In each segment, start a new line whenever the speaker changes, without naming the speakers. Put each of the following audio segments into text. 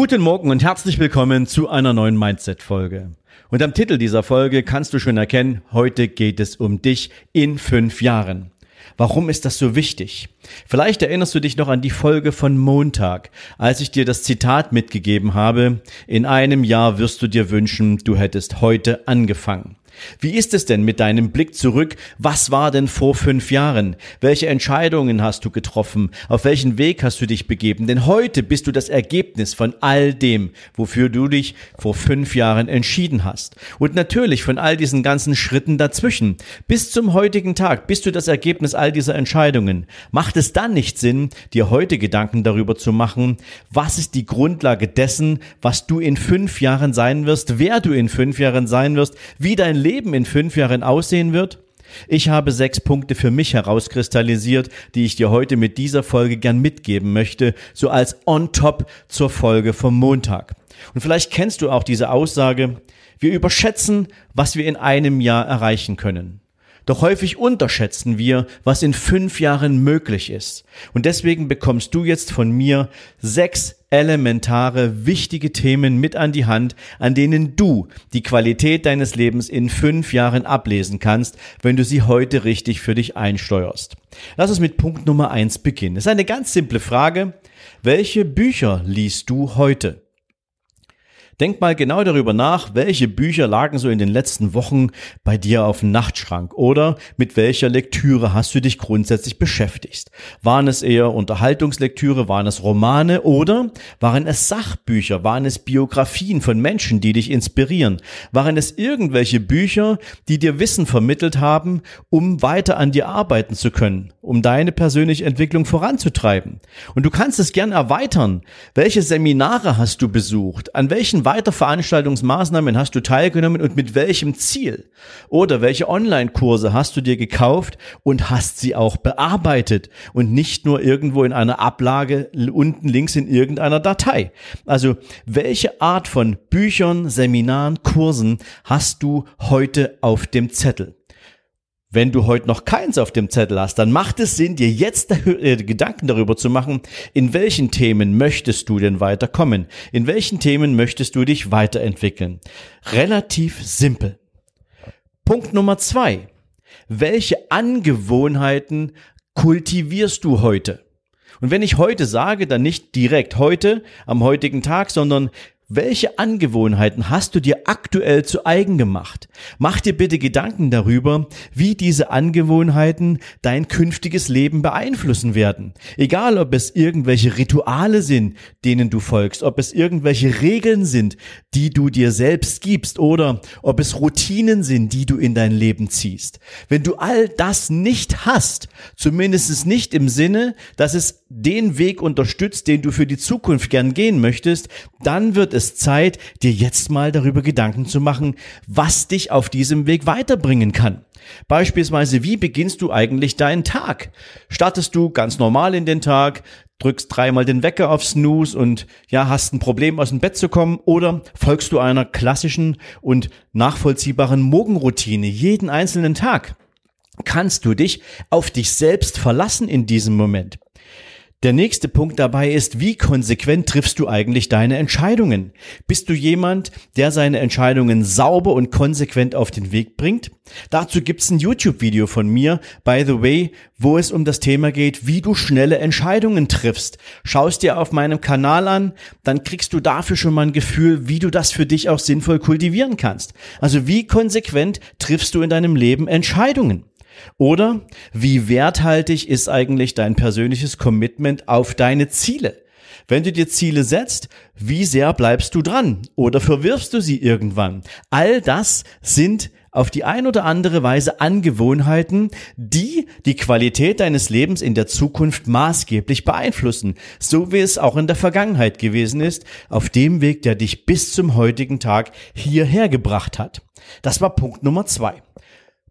Guten Morgen und herzlich willkommen zu einer neuen Mindset-Folge. Und am Titel dieser Folge kannst du schon erkennen, heute geht es um dich in fünf Jahren. Warum ist das so wichtig? Vielleicht erinnerst du dich noch an die Folge von Montag, als ich dir das Zitat mitgegeben habe, in einem Jahr wirst du dir wünschen, du hättest heute angefangen. Wie ist es denn mit deinem Blick zurück? Was war denn vor fünf Jahren? Welche Entscheidungen hast du getroffen? Auf welchen Weg hast du dich begeben? Denn heute bist du das Ergebnis von all dem, wofür du dich vor fünf Jahren entschieden hast. Und natürlich von all diesen ganzen Schritten dazwischen. Bis zum heutigen Tag bist du das Ergebnis all dieser Entscheidungen. Macht es dann nicht Sinn, dir heute Gedanken darüber zu machen, was ist die Grundlage dessen, was du in fünf Jahren sein wirst, wer du in fünf Jahren sein wirst, wie dein Leben in fünf Jahren aussehen wird? Ich habe sechs Punkte für mich herauskristallisiert, die ich dir heute mit dieser Folge gern mitgeben möchte, so als on top zur Folge vom Montag. Und vielleicht kennst du auch diese Aussage, wir überschätzen, was wir in einem Jahr erreichen können. Doch häufig unterschätzen wir, was in fünf Jahren möglich ist. Und deswegen bekommst du jetzt von mir sechs elementare, wichtige Themen mit an die Hand, an denen du die Qualität deines Lebens in fünf Jahren ablesen kannst, wenn du sie heute richtig für dich einsteuerst. Lass uns mit Punkt Nummer eins beginnen. Es ist eine ganz simple Frage. Welche Bücher liest du heute? Denk mal genau darüber nach, welche Bücher lagen so in den letzten Wochen bei dir auf dem Nachtschrank oder mit welcher Lektüre hast du dich grundsätzlich beschäftigt? Waren es eher Unterhaltungslektüre, waren es Romane oder waren es Sachbücher, waren es Biografien von Menschen, die dich inspirieren? Waren es irgendwelche Bücher, die dir Wissen vermittelt haben, um weiter an dir arbeiten zu können, um deine persönliche Entwicklung voranzutreiben? Und du kannst es gern erweitern. Welche Seminare hast du besucht? An welchen Weiterveranstaltungsmaßnahmen hast du teilgenommen und mit welchem Ziel? Oder welche Online-Kurse hast du dir gekauft und hast sie auch bearbeitet und nicht nur irgendwo in einer Ablage unten links in irgendeiner Datei? Also welche Art von Büchern, Seminaren, Kursen hast du heute auf dem Zettel? Wenn du heute noch keins auf dem Zettel hast, dann macht es Sinn, dir jetzt äh, Gedanken darüber zu machen, in welchen Themen möchtest du denn weiterkommen? In welchen Themen möchtest du dich weiterentwickeln? Relativ simpel. Punkt Nummer zwei. Welche Angewohnheiten kultivierst du heute? Und wenn ich heute sage, dann nicht direkt heute, am heutigen Tag, sondern welche Angewohnheiten hast du dir aktuell zu eigen gemacht? Mach dir bitte Gedanken darüber, wie diese Angewohnheiten dein künftiges Leben beeinflussen werden. Egal, ob es irgendwelche Rituale sind, denen du folgst, ob es irgendwelche Regeln sind, die du dir selbst gibst oder ob es Routinen sind, die du in dein Leben ziehst. Wenn du all das nicht hast, zumindest nicht im Sinne, dass es den Weg unterstützt, den du für die Zukunft gern gehen möchtest, dann wird es es Zeit, dir jetzt mal darüber Gedanken zu machen, was dich auf diesem Weg weiterbringen kann. Beispielsweise, wie beginnst du eigentlich deinen Tag? Startest du ganz normal in den Tag, drückst dreimal den Wecker auf Snooze und ja, hast ein Problem aus dem Bett zu kommen oder folgst du einer klassischen und nachvollziehbaren Morgenroutine jeden einzelnen Tag? Kannst du dich auf dich selbst verlassen in diesem Moment? Der nächste Punkt dabei ist, wie konsequent triffst du eigentlich deine Entscheidungen? Bist du jemand, der seine Entscheidungen sauber und konsequent auf den Weg bringt? Dazu gibt's ein YouTube-Video von mir, by the way, wo es um das Thema geht, wie du schnelle Entscheidungen triffst. Schaust dir auf meinem Kanal an, dann kriegst du dafür schon mal ein Gefühl, wie du das für dich auch sinnvoll kultivieren kannst. Also wie konsequent triffst du in deinem Leben Entscheidungen? Oder wie werthaltig ist eigentlich dein persönliches Commitment auf deine Ziele? Wenn du dir Ziele setzt, wie sehr bleibst du dran? Oder verwirfst du sie irgendwann? All das sind auf die ein oder andere Weise Angewohnheiten, die die Qualität deines Lebens in der Zukunft maßgeblich beeinflussen, so wie es auch in der Vergangenheit gewesen ist, auf dem Weg, der dich bis zum heutigen Tag hierher gebracht hat. Das war Punkt Nummer zwei.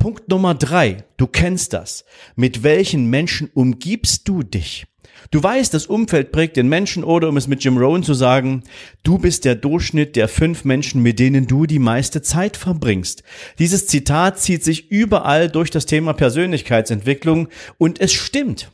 Punkt Nummer drei. Du kennst das. Mit welchen Menschen umgibst du dich? Du weißt, das Umfeld prägt den Menschen oder um es mit Jim Rohn zu sagen, du bist der Durchschnitt der fünf Menschen, mit denen du die meiste Zeit verbringst. Dieses Zitat zieht sich überall durch das Thema Persönlichkeitsentwicklung und es stimmt.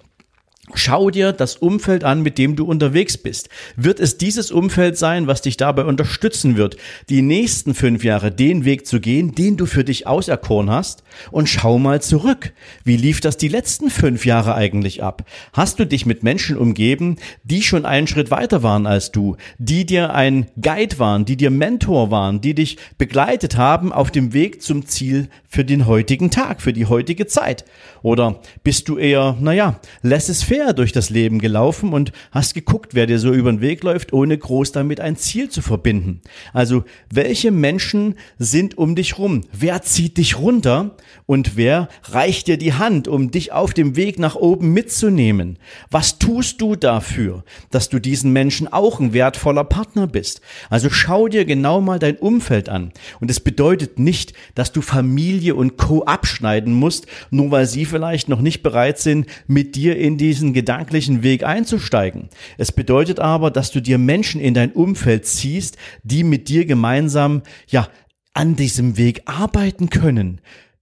Schau dir das Umfeld an, mit dem du unterwegs bist. Wird es dieses Umfeld sein, was dich dabei unterstützen wird, die nächsten fünf Jahre den Weg zu gehen, den du für dich auserkoren hast? Und schau mal zurück. Wie lief das die letzten fünf Jahre eigentlich ab? Hast du dich mit Menschen umgeben, die schon einen Schritt weiter waren als du, die dir ein Guide waren, die dir Mentor waren, die dich begleitet haben auf dem Weg zum Ziel für den heutigen Tag, für die heutige Zeit? Oder bist du eher, naja, lass es fair durch das Leben gelaufen und hast geguckt, wer dir so über den Weg läuft, ohne groß damit ein Ziel zu verbinden. Also, welche Menschen sind um dich rum? Wer zieht dich runter? Und wer reicht dir die Hand, um dich auf dem Weg nach oben mitzunehmen? Was tust du dafür, dass du diesen Menschen auch ein wertvoller Partner bist? Also schau dir genau mal dein Umfeld an. Und es bedeutet nicht, dass du Familie und Co. abschneiden musst, nur weil sie vielleicht noch nicht bereit sind, mit dir in diesen diesen gedanklichen Weg einzusteigen. Es bedeutet aber, dass du dir Menschen in dein Umfeld ziehst, die mit dir gemeinsam, ja, an diesem Weg arbeiten können.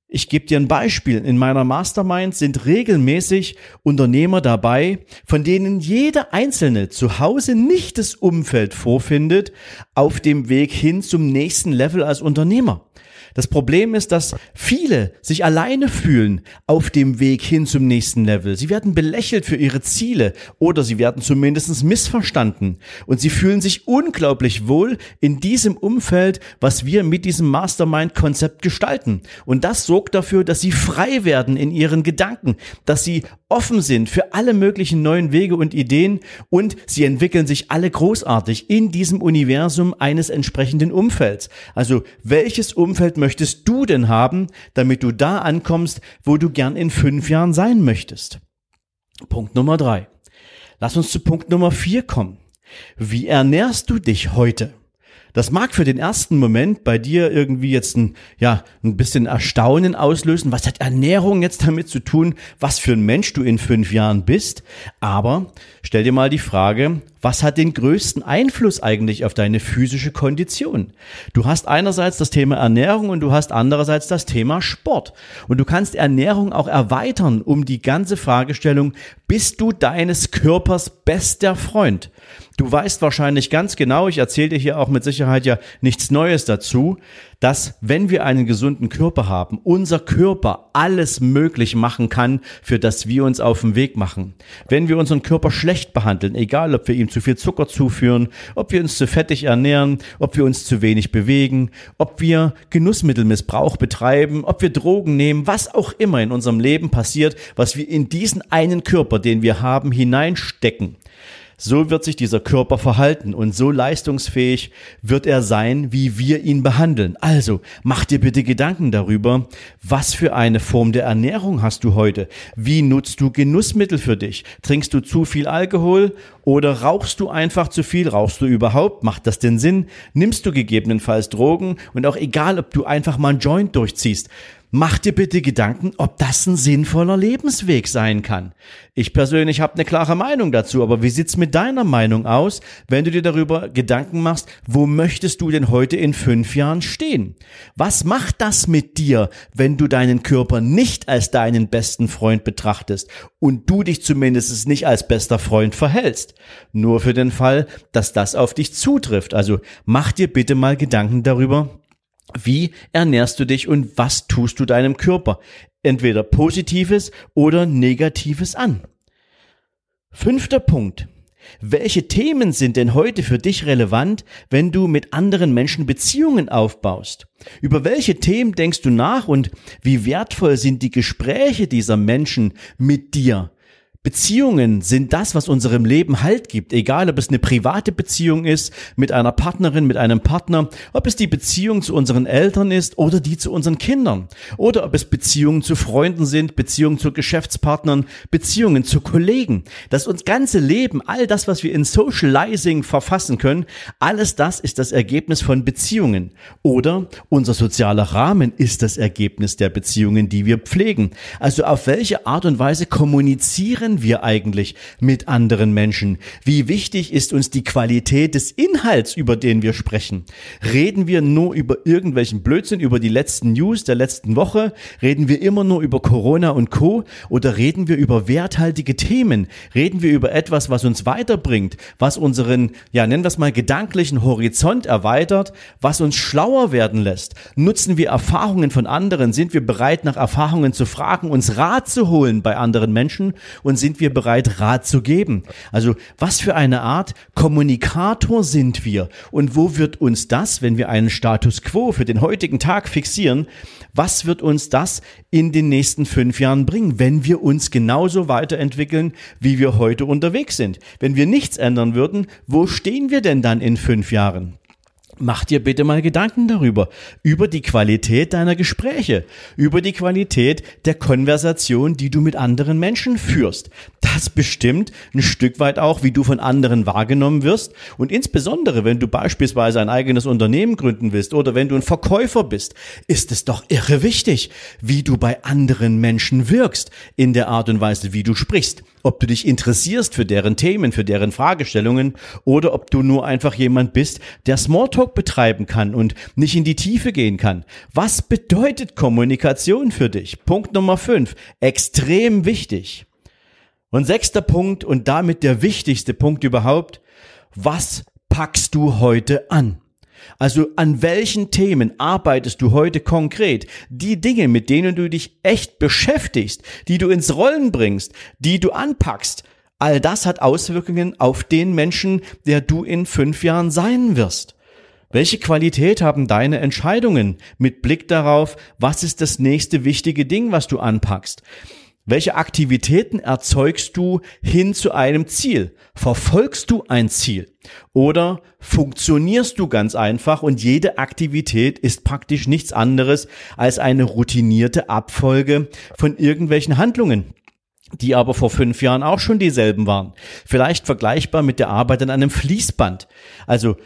Ich gebe dir ein Beispiel. In meiner Mastermind sind regelmäßig Unternehmer dabei, von denen jeder einzelne zu Hause nicht das Umfeld vorfindet auf dem Weg hin zum nächsten Level als Unternehmer. Das Problem ist, dass viele sich alleine fühlen auf dem Weg hin zum nächsten Level. Sie werden belächelt für ihre Ziele oder sie werden zumindest missverstanden. Und sie fühlen sich unglaublich wohl in diesem Umfeld, was wir mit diesem Mastermind-Konzept gestalten. Und das sorgt dafür, dass sie frei werden in ihren Gedanken, dass sie offen sind für alle möglichen neuen Wege und Ideen und sie entwickeln sich alle großartig in diesem Universum eines entsprechenden Umfelds. Also welches Umfeld möchtest du denn haben, damit du da ankommst, wo du gern in fünf Jahren sein möchtest? Punkt Nummer drei. Lass uns zu Punkt Nummer vier kommen. Wie ernährst du dich heute? Das mag für den ersten Moment bei dir irgendwie jetzt ein, ja, ein bisschen Erstaunen auslösen. Was hat Ernährung jetzt damit zu tun, was für ein Mensch du in fünf Jahren bist? Aber stell dir mal die Frage, was hat den größten Einfluss eigentlich auf deine physische Kondition? Du hast einerseits das Thema Ernährung und du hast andererseits das Thema Sport. Und du kannst Ernährung auch erweitern um die ganze Fragestellung, bist du deines Körpers bester Freund? Du weißt wahrscheinlich ganz genau, ich erzähle dir hier auch mit Sicherheit ja nichts Neues dazu, dass wenn wir einen gesunden Körper haben, unser Körper alles möglich machen kann, für das wir uns auf den Weg machen. Wenn wir unseren Körper schlecht behandeln, egal ob wir ihm zu viel Zucker zuführen, ob wir uns zu fettig ernähren, ob wir uns zu wenig bewegen, ob wir Genussmittelmissbrauch betreiben, ob wir Drogen nehmen, was auch immer in unserem Leben passiert, was wir in diesen einen Körper, den wir haben, hineinstecken, so wird sich dieser Körper verhalten und so leistungsfähig wird er sein, wie wir ihn behandeln. Also mach dir bitte Gedanken darüber, was für eine Form der Ernährung hast du heute? Wie nutzt du Genussmittel für dich? Trinkst du zu viel Alkohol oder rauchst du einfach zu viel? Rauchst du überhaupt? Macht das den Sinn? Nimmst du gegebenenfalls Drogen? Und auch egal, ob du einfach mal einen Joint durchziehst. Mach dir bitte Gedanken, ob das ein sinnvoller Lebensweg sein kann. Ich persönlich habe eine klare Meinung dazu, aber wie sieht's mit deiner Meinung aus, wenn du dir darüber Gedanken machst, wo möchtest du denn heute in fünf Jahren stehen? Was macht das mit dir, wenn du deinen Körper nicht als deinen besten Freund betrachtest und du dich zumindest nicht als bester Freund verhältst? Nur für den Fall, dass das auf dich zutrifft. Also mach dir bitte mal Gedanken darüber, wie ernährst du dich und was tust du deinem Körper? Entweder positives oder negatives an. Fünfter Punkt. Welche Themen sind denn heute für dich relevant, wenn du mit anderen Menschen Beziehungen aufbaust? Über welche Themen denkst du nach und wie wertvoll sind die Gespräche dieser Menschen mit dir? Beziehungen sind das, was unserem Leben Halt gibt, egal ob es eine private Beziehung ist mit einer Partnerin, mit einem Partner, ob es die Beziehung zu unseren Eltern ist oder die zu unseren Kindern, oder ob es Beziehungen zu Freunden sind, Beziehungen zu Geschäftspartnern, Beziehungen zu Kollegen. Das uns ganze Leben, all das, was wir in Socializing verfassen können, alles das ist das Ergebnis von Beziehungen. Oder unser sozialer Rahmen ist das Ergebnis der Beziehungen, die wir pflegen. Also auf welche Art und Weise kommunizieren kommunizieren wir eigentlich mit anderen Menschen? Wie wichtig ist uns die Qualität des Inhalts, über den wir sprechen? Reden wir nur über irgendwelchen Blödsinn, über die letzten News der letzten Woche? Reden wir immer nur über Corona und Co? Oder reden wir über werthaltige Themen? Reden wir über etwas, was uns weiterbringt, was unseren, ja, nennen wir es mal, gedanklichen Horizont erweitert, was uns schlauer werden lässt? Nutzen wir Erfahrungen von anderen? Sind wir bereit, nach Erfahrungen zu fragen, uns Rat zu holen bei anderen Menschen und sind wir bereit, Rat zu geben? Also was für eine Art Kommunikator sind wir? Und wo wird uns das, wenn wir einen Status quo für den heutigen Tag fixieren, was wird uns das in den nächsten fünf Jahren bringen, wenn wir uns genauso weiterentwickeln, wie wir heute unterwegs sind? Wenn wir nichts ändern würden, wo stehen wir denn dann in fünf Jahren? Mach dir bitte mal Gedanken darüber, über die Qualität deiner Gespräche, über die Qualität der Konversation, die du mit anderen Menschen führst. Das bestimmt ein Stück weit auch, wie du von anderen wahrgenommen wirst und insbesondere, wenn du beispielsweise ein eigenes Unternehmen gründen willst oder wenn du ein Verkäufer bist, ist es doch irre wichtig, wie du bei anderen Menschen wirkst in der Art und Weise, wie du sprichst ob du dich interessierst für deren Themen, für deren Fragestellungen oder ob du nur einfach jemand bist, der Smalltalk betreiben kann und nicht in die Tiefe gehen kann. Was bedeutet Kommunikation für dich? Punkt Nummer fünf, extrem wichtig. Und sechster Punkt und damit der wichtigste Punkt überhaupt, was packst du heute an? Also an welchen Themen arbeitest du heute konkret? Die Dinge, mit denen du dich echt beschäftigst, die du ins Rollen bringst, die du anpackst, all das hat Auswirkungen auf den Menschen, der du in fünf Jahren sein wirst. Welche Qualität haben deine Entscheidungen mit Blick darauf, was ist das nächste wichtige Ding, was du anpackst? Welche Aktivitäten erzeugst du hin zu einem Ziel? Verfolgst du ein Ziel? Oder funktionierst du ganz einfach und jede Aktivität ist praktisch nichts anderes als eine routinierte Abfolge von irgendwelchen Handlungen? die aber vor fünf Jahren auch schon dieselben waren. Vielleicht vergleichbar mit der Arbeit an einem Fließband. Also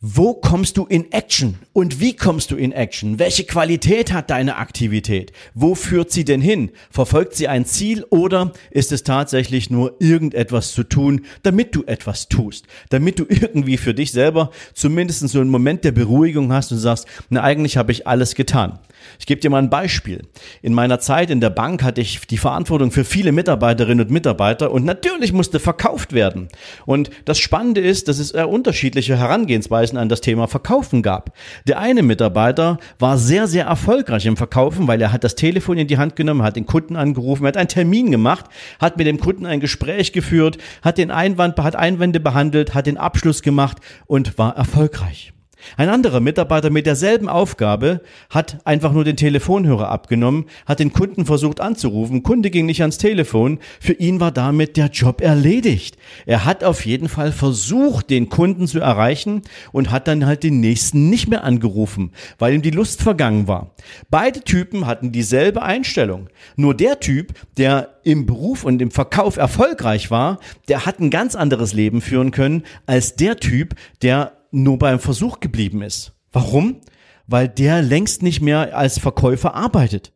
wo kommst du in Action und wie kommst du in Action? Welche Qualität hat deine Aktivität? Wo führt sie denn hin? Verfolgt sie ein Ziel oder ist es tatsächlich nur irgendetwas zu tun, damit du etwas tust? Damit du irgendwie für dich selber zumindest so einen Moment der Beruhigung hast und sagst, na eigentlich habe ich alles getan. Ich gebe dir mal ein Beispiel. In meiner Zeit in der Bank hatte ich die Verantwortung für viele Mitarbeiterinnen und Mitarbeiter und natürlich musste verkauft werden. Und das Spannende ist, dass es unterschiedliche Herangehensweisen an das Thema Verkaufen gab. Der eine Mitarbeiter war sehr, sehr erfolgreich im Verkaufen, weil er hat das Telefon in die Hand genommen, hat den Kunden angerufen, hat einen Termin gemacht, hat mit dem Kunden ein Gespräch geführt, hat den Einwand, hat Einwände behandelt, hat den Abschluss gemacht und war erfolgreich. Ein anderer Mitarbeiter mit derselben Aufgabe hat einfach nur den Telefonhörer abgenommen, hat den Kunden versucht anzurufen, Kunde ging nicht ans Telefon, für ihn war damit der Job erledigt. Er hat auf jeden Fall versucht, den Kunden zu erreichen und hat dann halt den nächsten nicht mehr angerufen, weil ihm die Lust vergangen war. Beide Typen hatten dieselbe Einstellung. Nur der Typ, der im Beruf und im Verkauf erfolgreich war, der hat ein ganz anderes Leben führen können als der Typ, der nur beim Versuch geblieben ist. Warum? Weil der längst nicht mehr als Verkäufer arbeitet.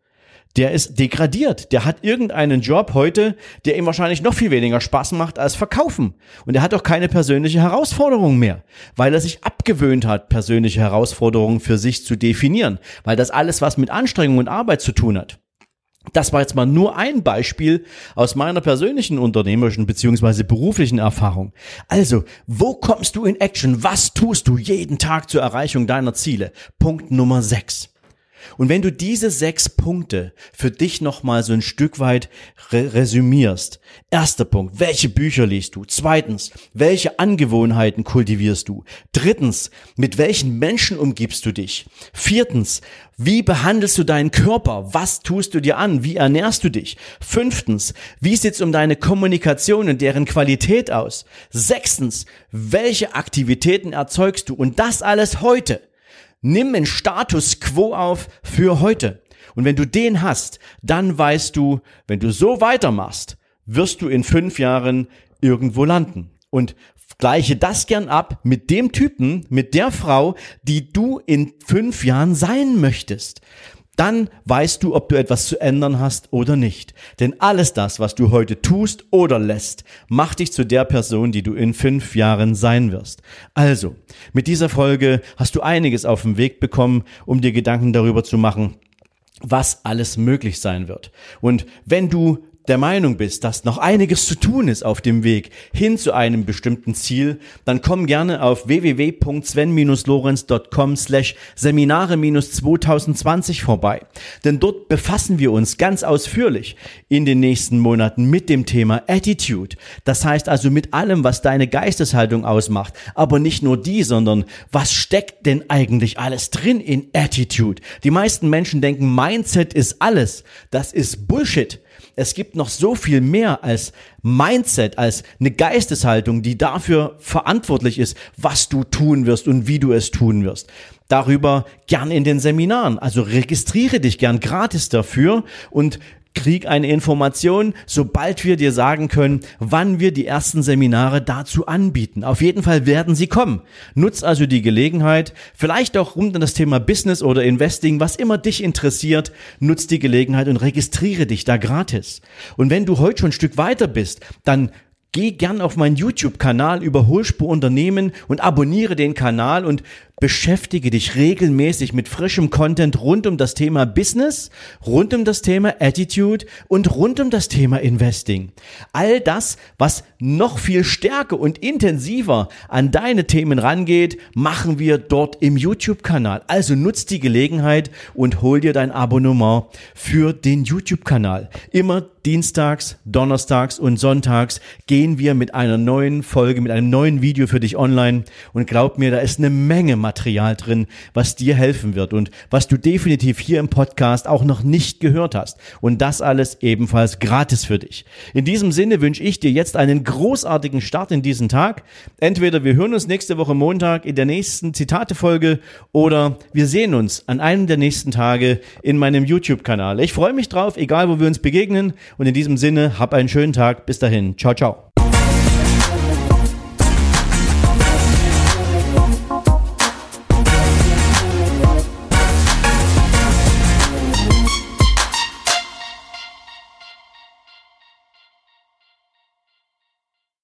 Der ist degradiert. Der hat irgendeinen Job heute, der ihm wahrscheinlich noch viel weniger Spaß macht als Verkaufen. Und er hat auch keine persönliche Herausforderung mehr, weil er sich abgewöhnt hat, persönliche Herausforderungen für sich zu definieren, weil das alles was mit Anstrengung und Arbeit zu tun hat. Das war jetzt mal nur ein Beispiel aus meiner persönlichen unternehmerischen beziehungsweise beruflichen Erfahrung. Also, wo kommst du in Action? Was tust du jeden Tag zur Erreichung deiner Ziele? Punkt Nummer 6. Und wenn du diese sechs Punkte für dich nochmal so ein Stück weit re resümierst. Erster Punkt, welche Bücher liest du? Zweitens, welche Angewohnheiten kultivierst du? Drittens, mit welchen Menschen umgibst du dich? Viertens, wie behandelst du deinen Körper? Was tust du dir an? Wie ernährst du dich? Fünftens, wie sieht's um deine Kommunikation und deren Qualität aus? Sechstens, welche Aktivitäten erzeugst du? Und das alles heute. Nimm einen Status quo auf für heute. Und wenn du den hast, dann weißt du, wenn du so weitermachst, wirst du in fünf Jahren irgendwo landen. Und gleiche das gern ab mit dem Typen, mit der Frau, die du in fünf Jahren sein möchtest dann weißt du, ob du etwas zu ändern hast oder nicht. Denn alles das, was du heute tust oder lässt, macht dich zu der Person, die du in fünf Jahren sein wirst. Also, mit dieser Folge hast du einiges auf den Weg bekommen, um dir Gedanken darüber zu machen, was alles möglich sein wird. Und wenn du der Meinung bist, dass noch einiges zu tun ist auf dem Weg hin zu einem bestimmten Ziel, dann komm gerne auf www.sven-lorenz.com slash Seminare-2020 vorbei. Denn dort befassen wir uns ganz ausführlich in den nächsten Monaten mit dem Thema Attitude. Das heißt also mit allem, was deine Geisteshaltung ausmacht. Aber nicht nur die, sondern was steckt denn eigentlich alles drin in Attitude? Die meisten Menschen denken, Mindset ist alles. Das ist Bullshit es gibt noch so viel mehr als Mindset, als eine Geisteshaltung, die dafür verantwortlich ist, was du tun wirst und wie du es tun wirst. Darüber gern in den Seminaren. Also registriere dich gern gratis dafür und krieg eine Information, sobald wir dir sagen können, wann wir die ersten Seminare dazu anbieten. Auf jeden Fall werden sie kommen. Nutz also die Gelegenheit, vielleicht auch rund um das Thema Business oder Investing, was immer dich interessiert, nutz die Gelegenheit und registriere dich da gratis. Und wenn du heute schon ein Stück weiter bist, dann Geh gern auf meinen YouTube-Kanal Überholspur Unternehmen und abonniere den Kanal und beschäftige dich regelmäßig mit frischem Content rund um das Thema Business, rund um das Thema Attitude und rund um das Thema Investing. All das, was noch viel stärker und intensiver an deine Themen rangeht, machen wir dort im YouTube-Kanal. Also nutz die Gelegenheit und hol dir dein Abonnement für den YouTube-Kanal. Immer dienstags, donnerstags und sonntags gehen wir mit einer neuen Folge, mit einem neuen Video für dich online und glaub mir, da ist eine Menge Material drin, was dir helfen wird und was du definitiv hier im Podcast auch noch nicht gehört hast. Und das alles ebenfalls gratis für dich. In diesem Sinne wünsche ich dir jetzt einen großartigen Start in diesen Tag. Entweder wir hören uns nächste Woche Montag in der nächsten Zitate-Folge oder wir sehen uns an einem der nächsten Tage in meinem YouTube-Kanal. Ich freue mich drauf, egal wo wir uns begegnen. Und in diesem Sinne, hab einen schönen Tag. Bis dahin. Ciao, ciao.